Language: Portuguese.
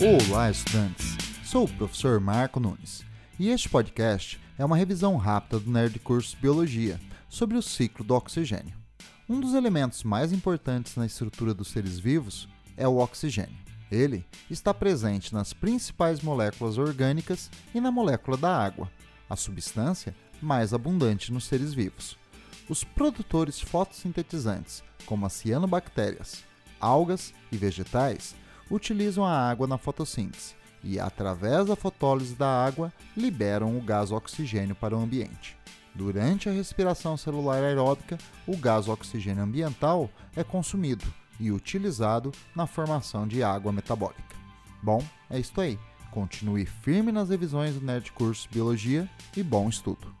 Olá, estudantes! Sou o professor Marco Nunes e este podcast é uma revisão rápida do Nerd Curso Biologia sobre o ciclo do oxigênio. Um dos elementos mais importantes na estrutura dos seres vivos é o oxigênio. Ele está presente nas principais moléculas orgânicas e na molécula da água, a substância mais abundante nos seres vivos. Os produtores fotossintetizantes, como as cianobactérias, algas e vegetais, utilizam a água na fotossíntese e, através da fotólise da água, liberam o gás oxigênio para o ambiente. Durante a respiração celular aeróbica, o gás oxigênio ambiental é consumido e utilizado na formação de água metabólica. Bom, é isso aí. Continue firme nas revisões do Nerd Curso Biologia e bom estudo!